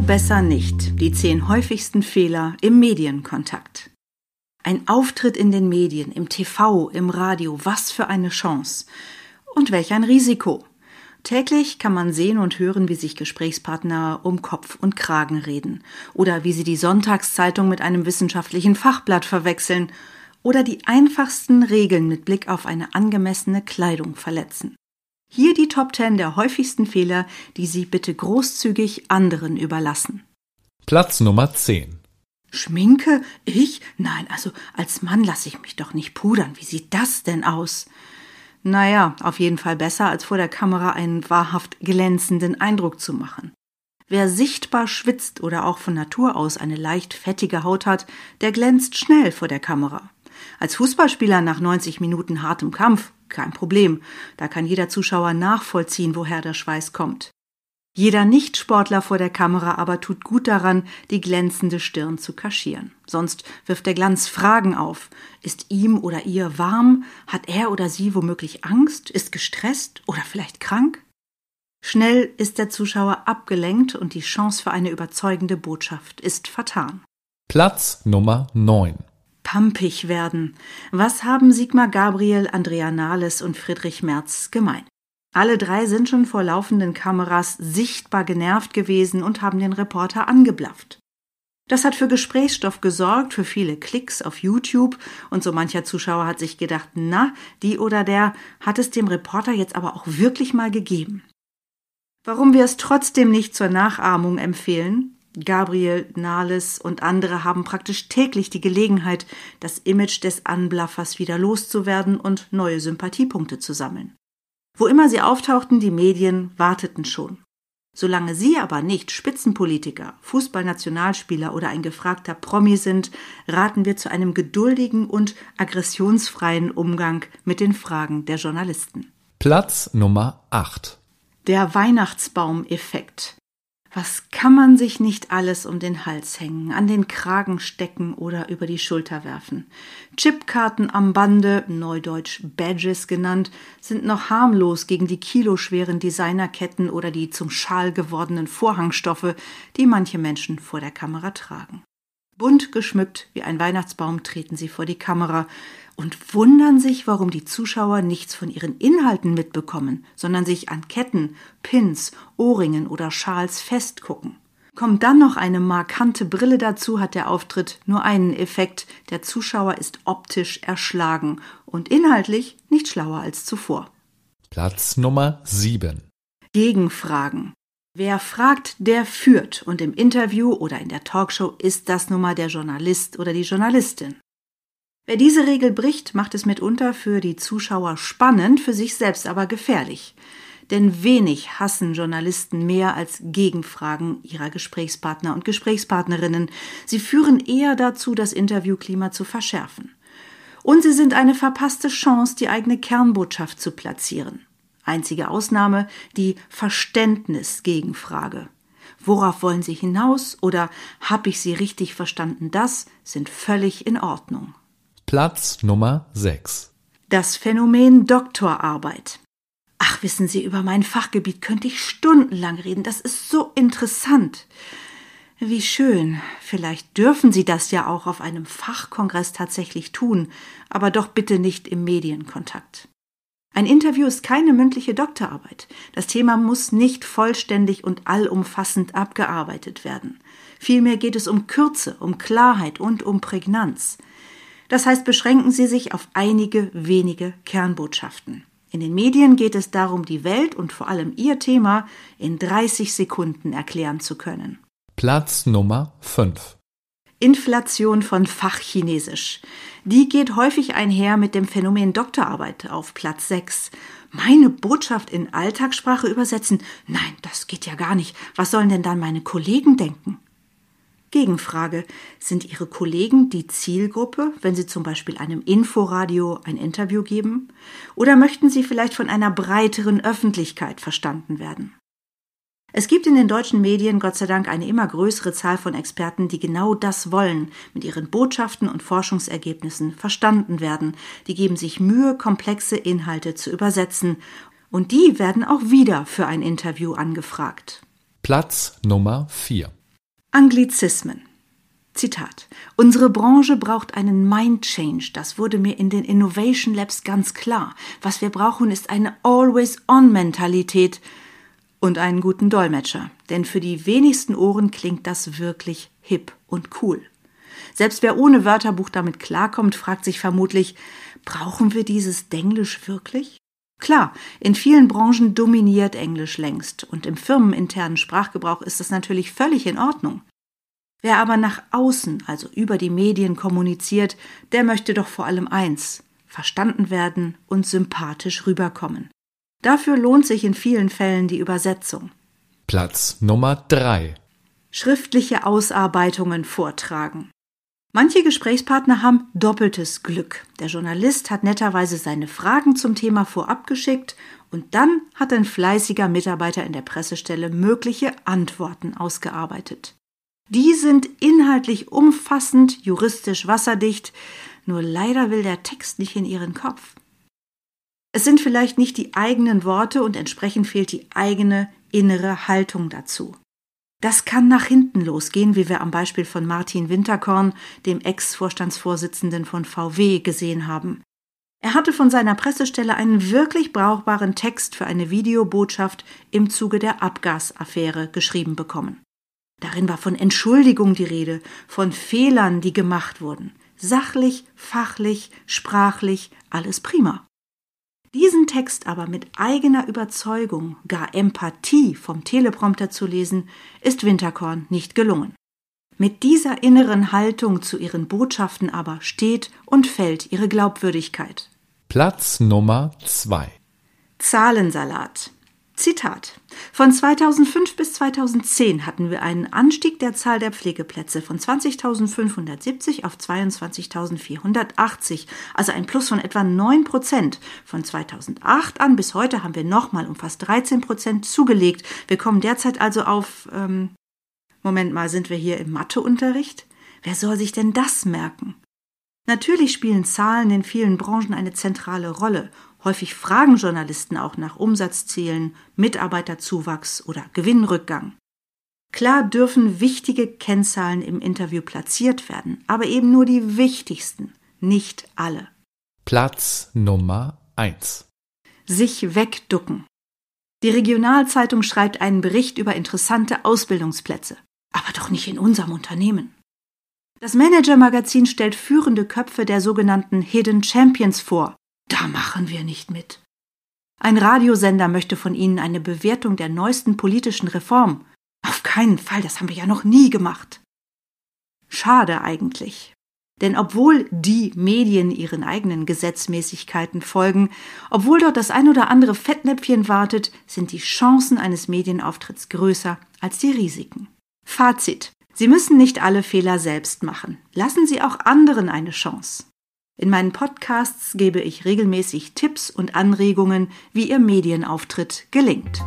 Besser nicht. Die zehn häufigsten Fehler im Medienkontakt. Ein Auftritt in den Medien, im TV, im Radio, was für eine Chance. Und welch ein Risiko. Täglich kann man sehen und hören, wie sich Gesprächspartner um Kopf und Kragen reden oder wie sie die Sonntagszeitung mit einem wissenschaftlichen Fachblatt verwechseln oder die einfachsten Regeln mit Blick auf eine angemessene Kleidung verletzen. Hier die Top 10 der häufigsten Fehler, die Sie bitte großzügig anderen überlassen. Platz Nummer 10. Schminke? Ich? Nein, also als Mann lasse ich mich doch nicht pudern. Wie sieht das denn aus? Naja, auf jeden Fall besser, als vor der Kamera einen wahrhaft glänzenden Eindruck zu machen. Wer sichtbar schwitzt oder auch von Natur aus eine leicht fettige Haut hat, der glänzt schnell vor der Kamera. Als Fußballspieler nach 90 Minuten hartem Kampf kein Problem. Da kann jeder Zuschauer nachvollziehen, woher der Schweiß kommt. Jeder Nichtsportler vor der Kamera aber tut gut daran, die glänzende Stirn zu kaschieren. Sonst wirft der Glanz Fragen auf. Ist ihm oder ihr warm? Hat er oder sie womöglich Angst? Ist gestresst oder vielleicht krank? Schnell ist der Zuschauer abgelenkt und die Chance für eine überzeugende Botschaft ist vertan. Platz Nummer 9 pampig werden. Was haben Sigmar Gabriel, Andrea Nahles und Friedrich Merz gemein? Alle drei sind schon vor laufenden Kameras sichtbar genervt gewesen und haben den Reporter angeblafft. Das hat für Gesprächsstoff gesorgt, für viele Klicks auf YouTube und so mancher Zuschauer hat sich gedacht, na, die oder der hat es dem Reporter jetzt aber auch wirklich mal gegeben. Warum wir es trotzdem nicht zur Nachahmung empfehlen? Gabriel, Nahles und andere haben praktisch täglich die Gelegenheit, das Image des Anblaffers wieder loszuwerden und neue Sympathiepunkte zu sammeln. Wo immer sie auftauchten, die Medien warteten schon. Solange sie aber nicht Spitzenpolitiker, Fußballnationalspieler oder ein gefragter Promi sind, raten wir zu einem geduldigen und aggressionsfreien Umgang mit den Fragen der Journalisten. Platz Nummer 8 Der Weihnachtsbaum-Effekt. Was kann man sich nicht alles um den Hals hängen, an den Kragen stecken oder über die Schulter werfen? Chipkarten am Bande, neudeutsch Badges genannt, sind noch harmlos gegen die kiloschweren Designerketten oder die zum Schal gewordenen Vorhangstoffe, die manche Menschen vor der Kamera tragen. Bunt geschmückt wie ein Weihnachtsbaum treten sie vor die Kamera und wundern sich, warum die Zuschauer nichts von ihren Inhalten mitbekommen, sondern sich an Ketten, Pins, Ohrringen oder Schals festgucken. Kommt dann noch eine markante Brille dazu, hat der Auftritt nur einen Effekt. Der Zuschauer ist optisch erschlagen und inhaltlich nicht schlauer als zuvor. Platz Nummer 7. Gegenfragen. Wer fragt, der führt. Und im Interview oder in der Talkshow ist das nun mal der Journalist oder die Journalistin. Wer diese Regel bricht, macht es mitunter für die Zuschauer spannend, für sich selbst aber gefährlich. Denn wenig hassen Journalisten mehr als Gegenfragen ihrer Gesprächspartner und Gesprächspartnerinnen. Sie führen eher dazu, das Interviewklima zu verschärfen. Und sie sind eine verpasste Chance, die eigene Kernbotschaft zu platzieren. Einzige Ausnahme die Verständnisgegenfrage. Worauf wollen Sie hinaus oder hab ich Sie richtig verstanden? Das sind völlig in Ordnung. Platz Nummer 6. Das Phänomen Doktorarbeit. Ach, wissen Sie, über mein Fachgebiet könnte ich stundenlang reden. Das ist so interessant. Wie schön. Vielleicht dürfen Sie das ja auch auf einem Fachkongress tatsächlich tun, aber doch bitte nicht im Medienkontakt. Ein Interview ist keine mündliche Doktorarbeit. Das Thema muss nicht vollständig und allumfassend abgearbeitet werden. Vielmehr geht es um Kürze, um Klarheit und um Prägnanz. Das heißt, beschränken Sie sich auf einige wenige Kernbotschaften. In den Medien geht es darum, die Welt und vor allem Ihr Thema in 30 Sekunden erklären zu können. Platz Nummer 5. Inflation von Fachchinesisch. Die geht häufig einher mit dem Phänomen Doktorarbeit auf Platz 6. Meine Botschaft in Alltagssprache übersetzen? Nein, das geht ja gar nicht. Was sollen denn dann meine Kollegen denken? Gegenfrage. Sind Ihre Kollegen die Zielgruppe, wenn Sie zum Beispiel einem Inforadio ein Interview geben? Oder möchten Sie vielleicht von einer breiteren Öffentlichkeit verstanden werden? Es gibt in den deutschen Medien Gott sei Dank eine immer größere Zahl von Experten, die genau das wollen, mit ihren Botschaften und Forschungsergebnissen verstanden werden. Die geben sich Mühe, komplexe Inhalte zu übersetzen. Und die werden auch wieder für ein Interview angefragt. Platz Nummer 4. Anglizismen. Zitat. Unsere Branche braucht einen Mind Change. Das wurde mir in den Innovation Labs ganz klar. Was wir brauchen, ist eine Always-on-Mentalität und einen guten Dolmetscher. Denn für die wenigsten Ohren klingt das wirklich hip und cool. Selbst wer ohne Wörterbuch damit klarkommt, fragt sich vermutlich, brauchen wir dieses Denglisch wirklich? Klar, in vielen Branchen dominiert Englisch längst und im firmeninternen Sprachgebrauch ist das natürlich völlig in Ordnung. Wer aber nach außen, also über die Medien kommuniziert, der möchte doch vor allem eins, verstanden werden und sympathisch rüberkommen. Dafür lohnt sich in vielen Fällen die Übersetzung. Platz Nummer 3. Schriftliche Ausarbeitungen vortragen. Manche Gesprächspartner haben doppeltes Glück. Der Journalist hat netterweise seine Fragen zum Thema vorab geschickt und dann hat ein fleißiger Mitarbeiter in der Pressestelle mögliche Antworten ausgearbeitet. Die sind inhaltlich umfassend, juristisch wasserdicht, nur leider will der Text nicht in ihren Kopf. Es sind vielleicht nicht die eigenen Worte und entsprechend fehlt die eigene innere Haltung dazu. Das kann nach hinten losgehen, wie wir am Beispiel von Martin Winterkorn, dem Ex-Vorstandsvorsitzenden von VW, gesehen haben. Er hatte von seiner Pressestelle einen wirklich brauchbaren Text für eine Videobotschaft im Zuge der Abgasaffäre geschrieben bekommen. Darin war von Entschuldigung die Rede, von Fehlern, die gemacht wurden. Sachlich, fachlich, sprachlich, alles prima. Diesen Text aber mit eigener Überzeugung, gar Empathie vom Teleprompter zu lesen, ist Winterkorn nicht gelungen. Mit dieser inneren Haltung zu ihren Botschaften aber steht und fällt ihre Glaubwürdigkeit. Platz Nummer 2. Zahlensalat. Zitat. Von 2005 bis 2010 hatten wir einen Anstieg der Zahl der Pflegeplätze von 20.570 auf 22.480, also ein Plus von etwa 9 Prozent. Von 2008 an bis heute haben wir nochmal um fast 13 Prozent zugelegt. Wir kommen derzeit also auf, ähm, Moment mal, sind wir hier im Matheunterricht? Wer soll sich denn das merken? Natürlich spielen Zahlen in vielen Branchen eine zentrale Rolle Häufig fragen Journalisten auch nach Umsatzzielen, Mitarbeiterzuwachs oder Gewinnrückgang. Klar dürfen wichtige Kennzahlen im Interview platziert werden, aber eben nur die wichtigsten, nicht alle. Platz Nummer 1. Sich wegducken. Die Regionalzeitung schreibt einen Bericht über interessante Ausbildungsplätze, aber doch nicht in unserem Unternehmen. Das Manager-Magazin stellt führende Köpfe der sogenannten Hidden Champions vor, da machen wir nicht mit. Ein Radiosender möchte von Ihnen eine Bewertung der neuesten politischen Reform. Auf keinen Fall, das haben wir ja noch nie gemacht. Schade eigentlich. Denn obwohl die Medien ihren eigenen Gesetzmäßigkeiten folgen, obwohl dort das ein oder andere Fettnäpfchen wartet, sind die Chancen eines Medienauftritts größer als die Risiken. Fazit. Sie müssen nicht alle Fehler selbst machen. Lassen Sie auch anderen eine Chance. In meinen Podcasts gebe ich regelmäßig Tipps und Anregungen, wie Ihr Medienauftritt gelingt.